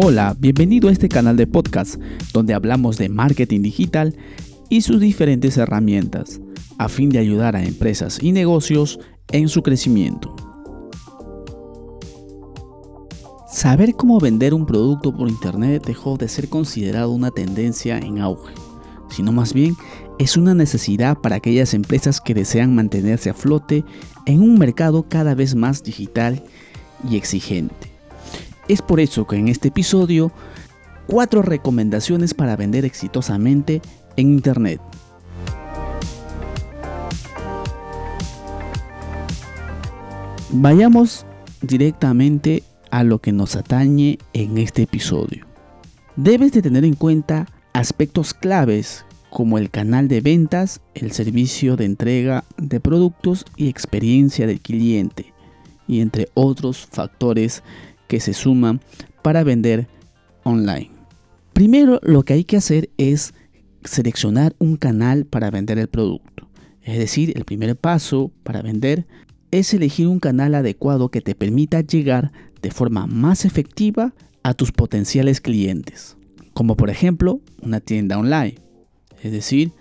Hola, bienvenido a este canal de podcast donde hablamos de marketing digital y sus diferentes herramientas a fin de ayudar a empresas y negocios en su crecimiento. Saber cómo vender un producto por internet dejó de ser considerado una tendencia en auge, sino más bien es una necesidad para aquellas empresas que desean mantenerse a flote en un mercado cada vez más digital y exigente. Es por eso que en este episodio, cuatro recomendaciones para vender exitosamente en Internet. Vayamos directamente a lo que nos atañe en este episodio. Debes de tener en cuenta aspectos claves como el canal de ventas, el servicio de entrega de productos y experiencia del cliente, y entre otros factores que se suman para vender online. Primero lo que hay que hacer es seleccionar un canal para vender el producto. Es decir, el primer paso para vender es elegir un canal adecuado que te permita llegar de forma más efectiva a tus potenciales clientes. Como por ejemplo una tienda online. Es decir,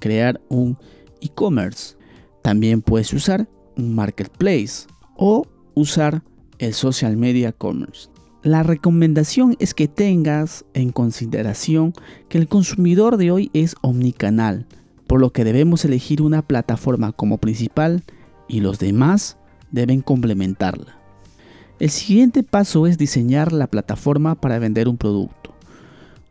crear un e-commerce. También puedes usar un marketplace o usar el social media commerce. La recomendación es que tengas en consideración que el consumidor de hoy es omnicanal, por lo que debemos elegir una plataforma como principal y los demás deben complementarla. El siguiente paso es diseñar la plataforma para vender un producto.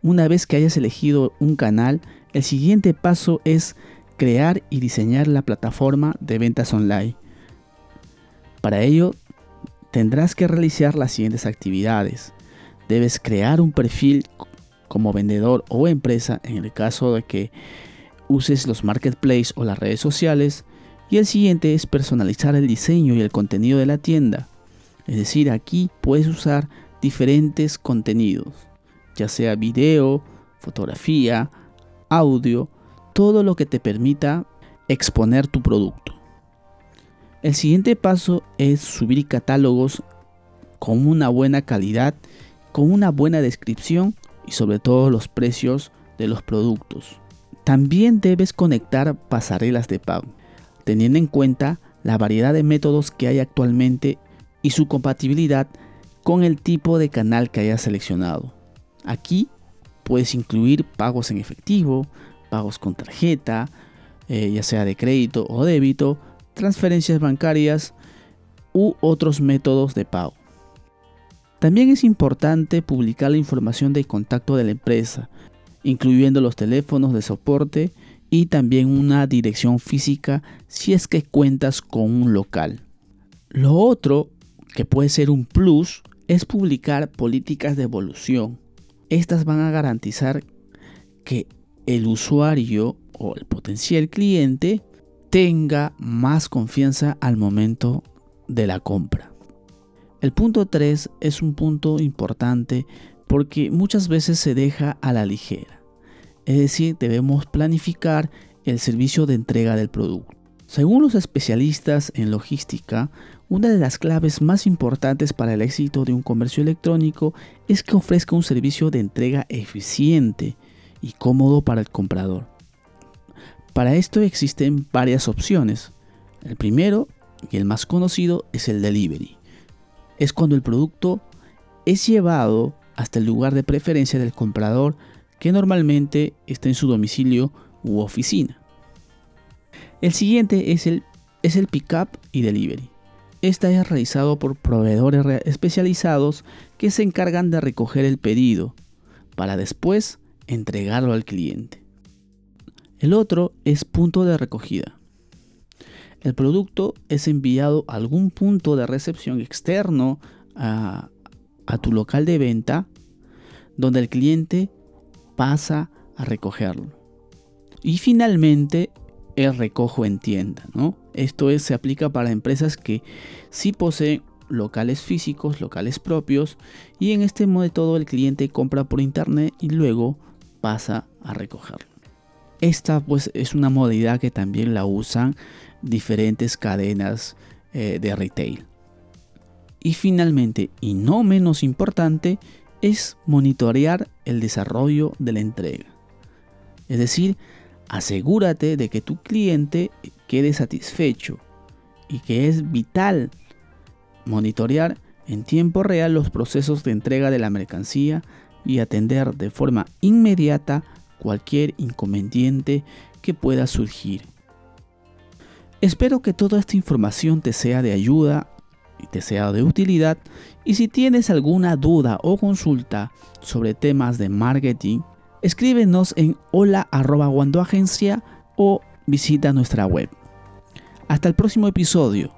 Una vez que hayas elegido un canal, el siguiente paso es crear y diseñar la plataforma de ventas online. Para ello tendrás que realizar las siguientes actividades. Debes crear un perfil como vendedor o empresa en el caso de que uses los marketplaces o las redes sociales. Y el siguiente es personalizar el diseño y el contenido de la tienda. Es decir, aquí puedes usar diferentes contenidos, ya sea video, fotografía, audio, todo lo que te permita exponer tu producto. El siguiente paso es subir catálogos con una buena calidad, con una buena descripción y sobre todo los precios de los productos. También debes conectar pasarelas de pago, teniendo en cuenta la variedad de métodos que hay actualmente y su compatibilidad con el tipo de canal que hayas seleccionado. Aquí puedes incluir pagos en efectivo, pagos con tarjeta, eh, ya sea de crédito o débito, transferencias bancarias u otros métodos de pago. También es importante publicar la información de contacto de la empresa, incluyendo los teléfonos de soporte y también una dirección física si es que cuentas con un local. Lo otro, que puede ser un plus, es publicar políticas de evolución. Estas van a garantizar que el usuario o el potencial cliente tenga más confianza al momento de la compra. El punto 3 es un punto importante porque muchas veces se deja a la ligera. Es decir, debemos planificar el servicio de entrega del producto. Según los especialistas en logística, una de las claves más importantes para el éxito de un comercio electrónico es que ofrezca un servicio de entrega eficiente y cómodo para el comprador. Para esto existen varias opciones. El primero y el más conocido es el delivery. Es cuando el producto es llevado hasta el lugar de preferencia del comprador que normalmente está en su domicilio u oficina. El siguiente es el, es el pick-up y delivery. Esta es realizado por proveedores especializados que se encargan de recoger el pedido para después entregarlo al cliente. El otro es punto de recogida. El producto es enviado a algún punto de recepción externo a, tu local de venta donde el cliente pasa a recogerlo. Y finalmente el recojo en tienda. ¿no? Esto es, se aplica para empresas que sí poseen locales físicos, locales propios y en este método el cliente compra por internet y luego pasa a recogerlo. Esta pues es una modalidad que también la usan diferentes cadenas eh, de retail. Y finalmente, y no menos importante, es monitorear el desarrollo de la entrega. Es decir, asegúrate de que tu cliente quede satisfecho y que es vital monitorear en tiempo real los procesos de entrega de la mercancía y atender de forma inmediata cualquier inconveniente que pueda surgir. Espero que toda esta información te sea de ayuda y te sea de utilidad y si tienes alguna duda o consulta sobre temas de marketing, escríbenos en hola o visita nuestra web. Hasta el próximo episodio.